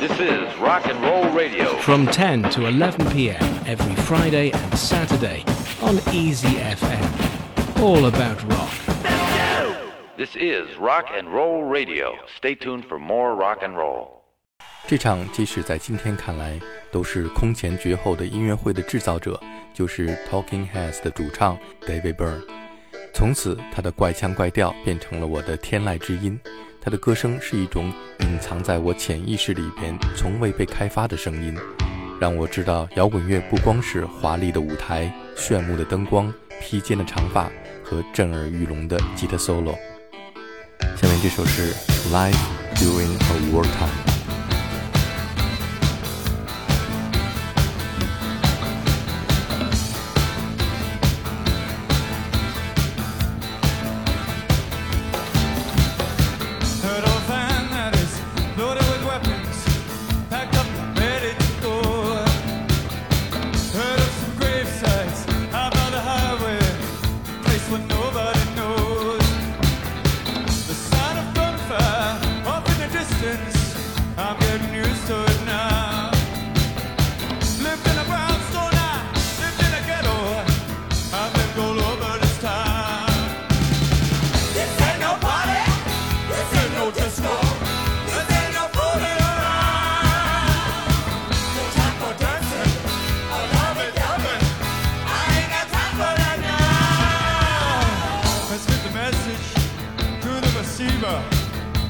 This is Rock and Roll Radio. From 10 to 11 p.m. every Friday and Saturday on Easy FM. All about rock. This is Rock and Roll Radio. Stay tuned for more rock and roll. 这场即使在今天看来都是空前绝后的音乐会的制造者，就是 Talking Heads 的主唱 David Byrne。从此，他的怪腔怪调变成了我的天籁之音。 他的歌声是一种隐藏在我潜意识里边、从未被开发的声音，让我知道摇滚乐不光是华丽的舞台、炫目的灯光、披肩的长发和震耳欲聋的吉他 solo。下面这首是《Life During a Wartime》。receiver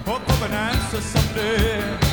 Hope of an answer someday.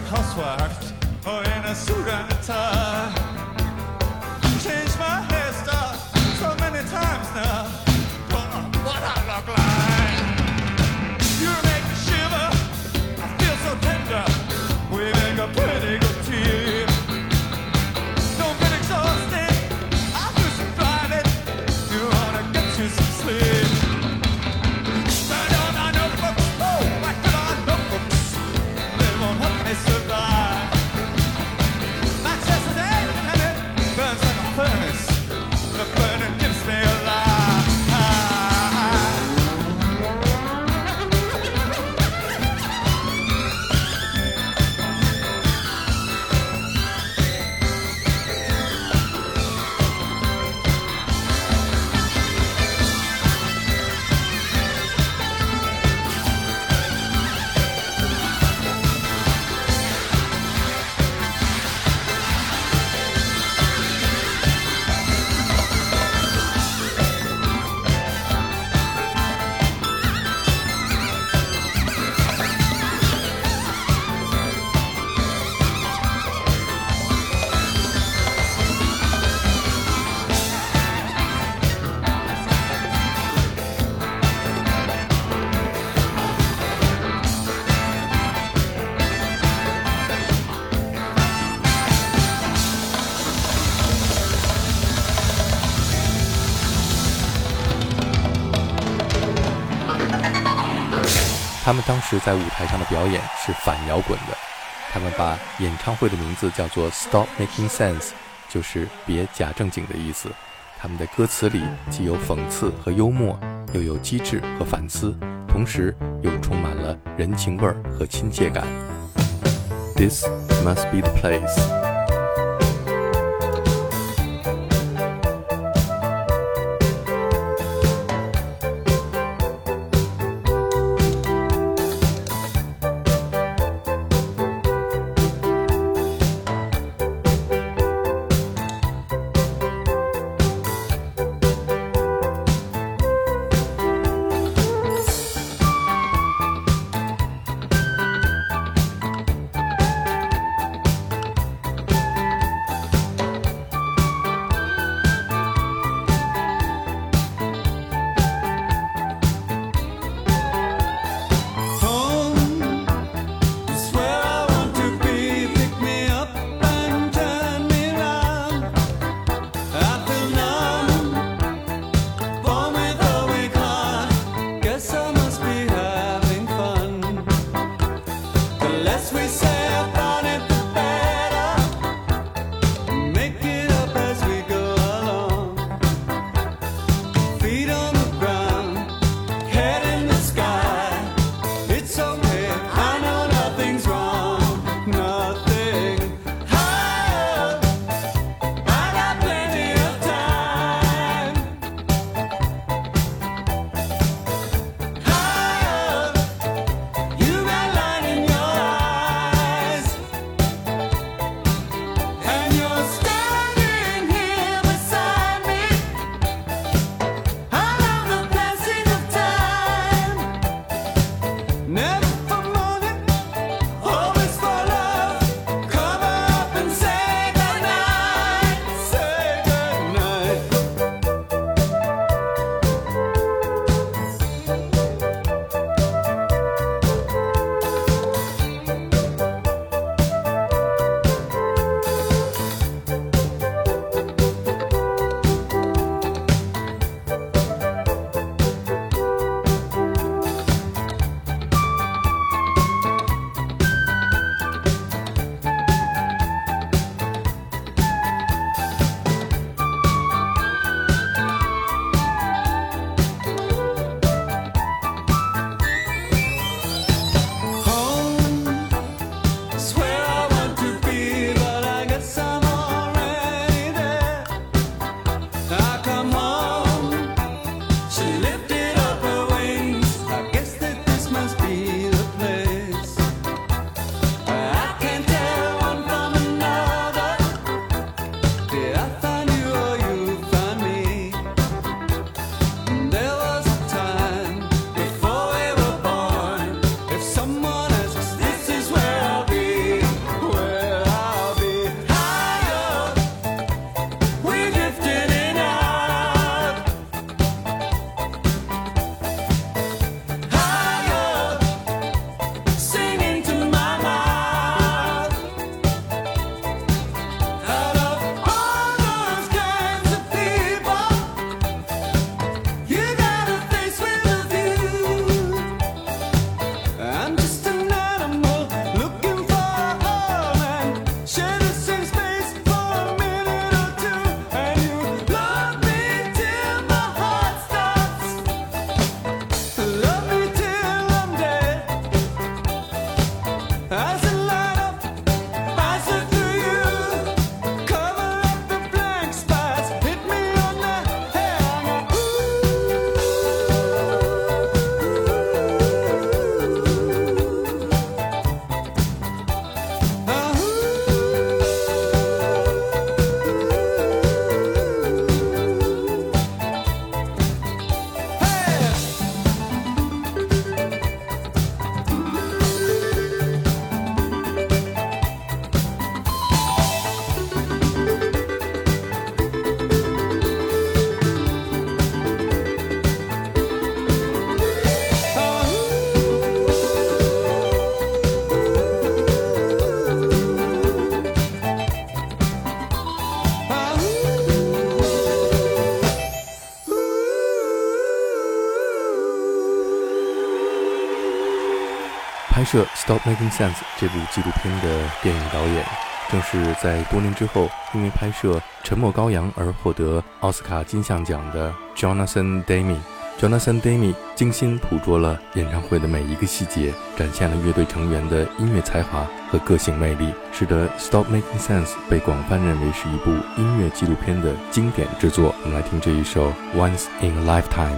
like housewife or in a suit and a tie. Changed my hairstyle so many times. 他们当时在舞台上的表演是反摇滚的，他们把演唱会的名字叫做 “Stop Making Sense”，就是别假正经的意思。他们的歌词里既有讽刺和幽默，又有机智和反思，同时又充满了人情味儿和亲切感。This must be the place. Stop Making Sense》这部纪录片的电影导演，正是在多年之后因为拍摄《沉默羔羊》而获得奥斯卡金像奖的 Jonathan Demme。Jonathan Demme 精心捕捉了演唱会的每一个细节，展现了乐队成员的音乐才华和个性魅力，使得《Stop Making Sense》被广泛认为是一部音乐纪录片的经典之作。我们来听这一首《Once in a Lifetime》。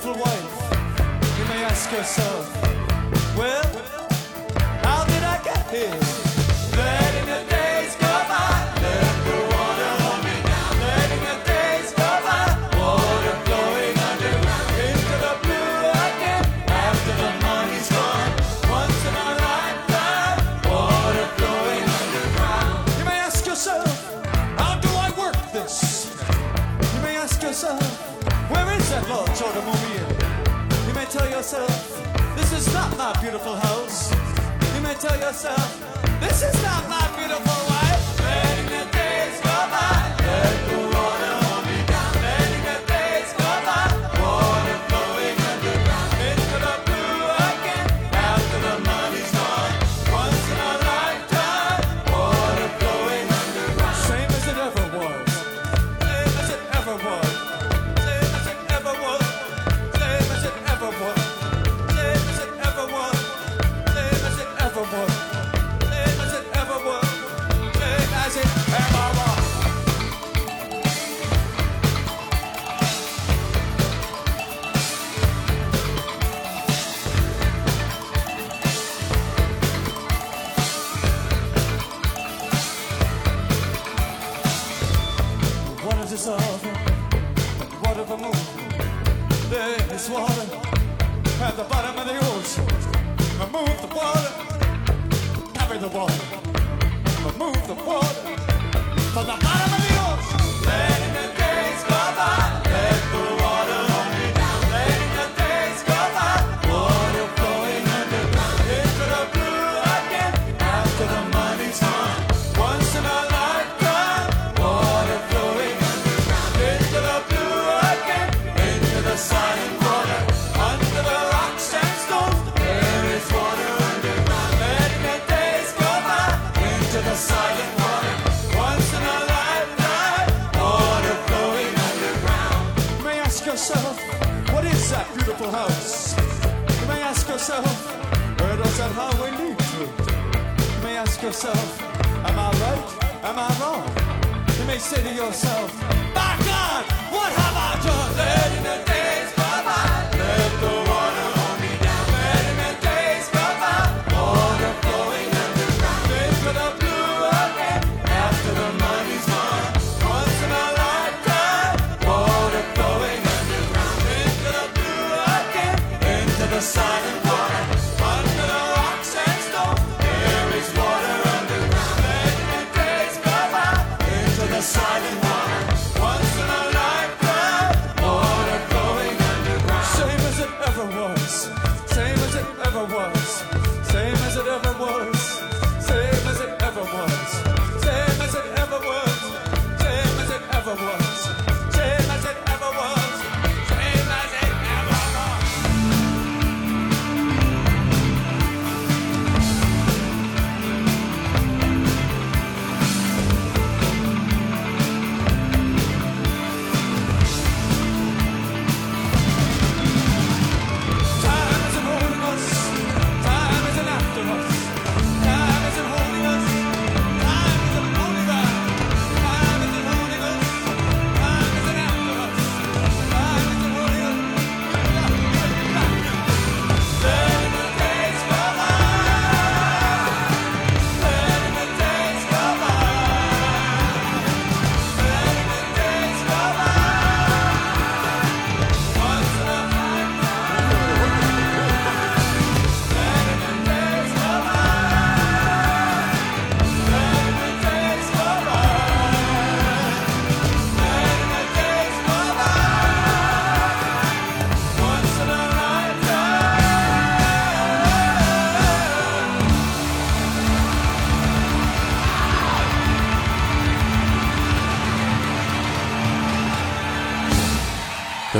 beautiful wife, you may ask yourself, well, how did I get here? yourself, this is not my beautiful house. You may tell yourself, this is not my beautiful wife. Letting the days go by. House. You may ask yourself, where does that highway lead to? You may ask yourself, am I right? Am I wrong? You may say to yourself, by God, what have I done?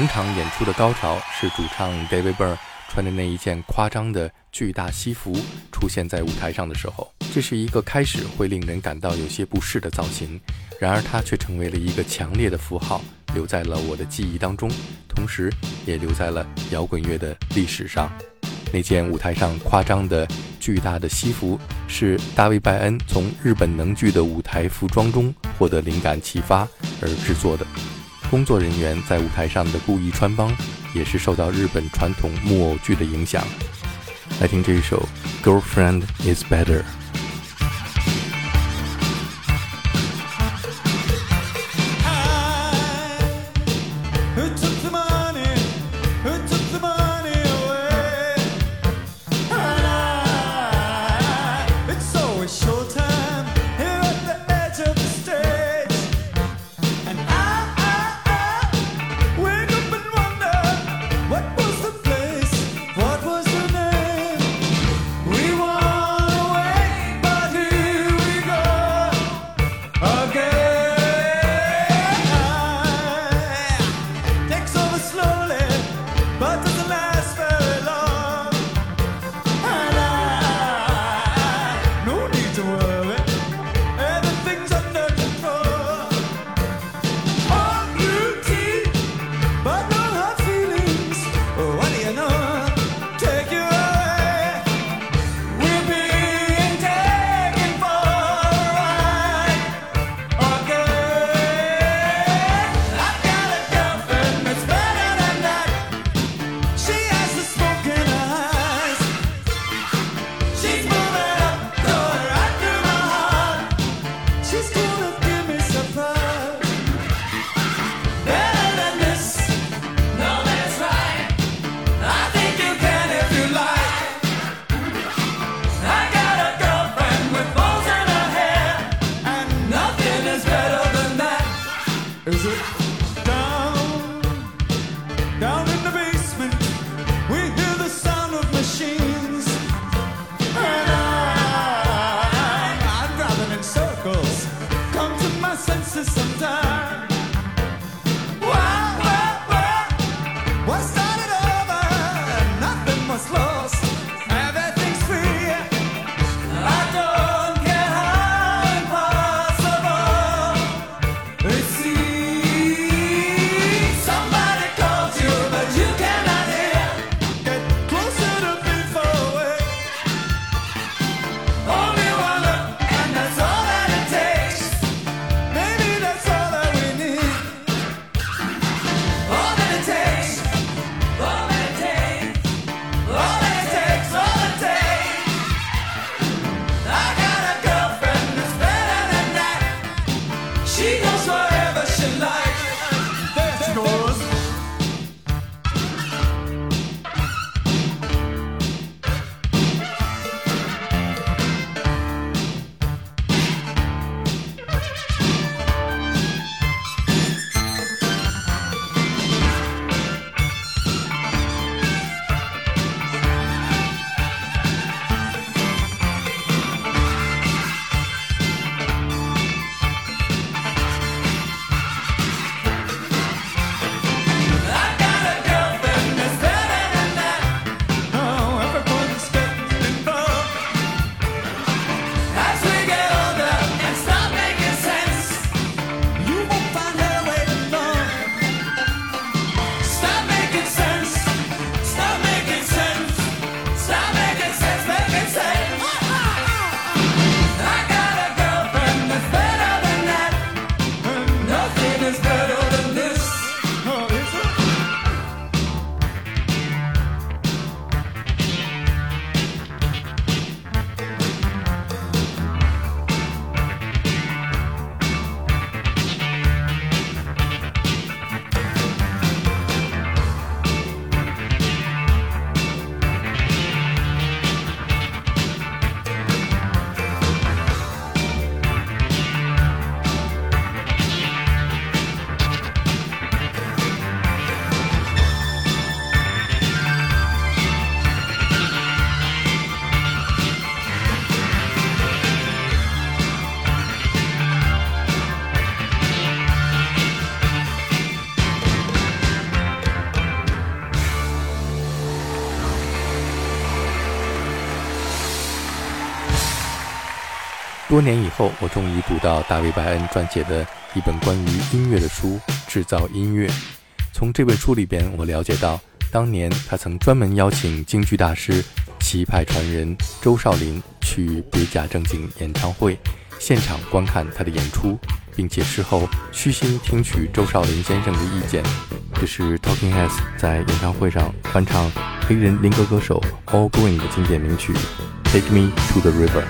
整场演出的高潮是主唱 David Byrne 穿着那一件夸张的巨大西服出现在舞台上的时候。这是一个开始会令人感到有些不适的造型，然而它却成为了一个强烈的符号，留在了我的记忆当中，同时也留在了摇滚乐的历史上。那件舞台上夸张的巨大的西服是大卫·拜恩从日本能剧的舞台服装中获得灵感启发而制作的。工作人员在舞台上的故意穿帮也是受到日本传统木偶剧的影响。来听这一首《Girlfriend Is Better》。多年以后，我终于读到大卫·拜恩撰写的一本关于音乐的书《制造音乐》。从这本书里边，我了解到，当年他曾专门邀请京剧大师、棋派传人周少林去别假正经演唱会现场观看他的演出，并且事后虚心听取周少林先生的意见。这是 Talking Heads 在演唱会上翻唱黑人灵歌歌手 All Green 的经典名曲《Take Me to the River》。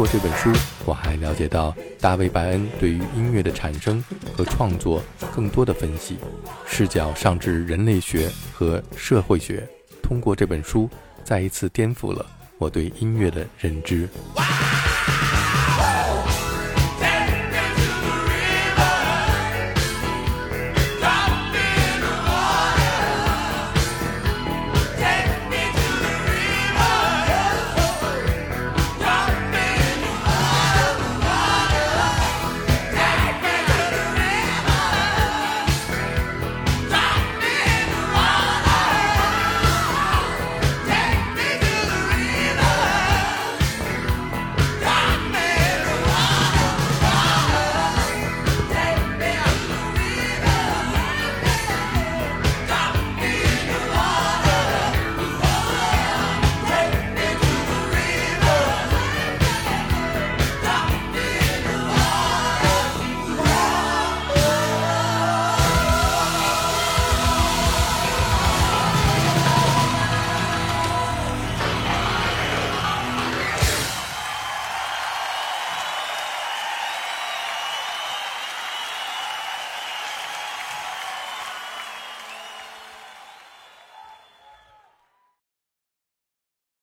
过这本书，我还了解到大卫·白恩对于音乐的产生和创作更多的分析，视角上至人类学和社会学。通过这本书，再一次颠覆了我对音乐的认知。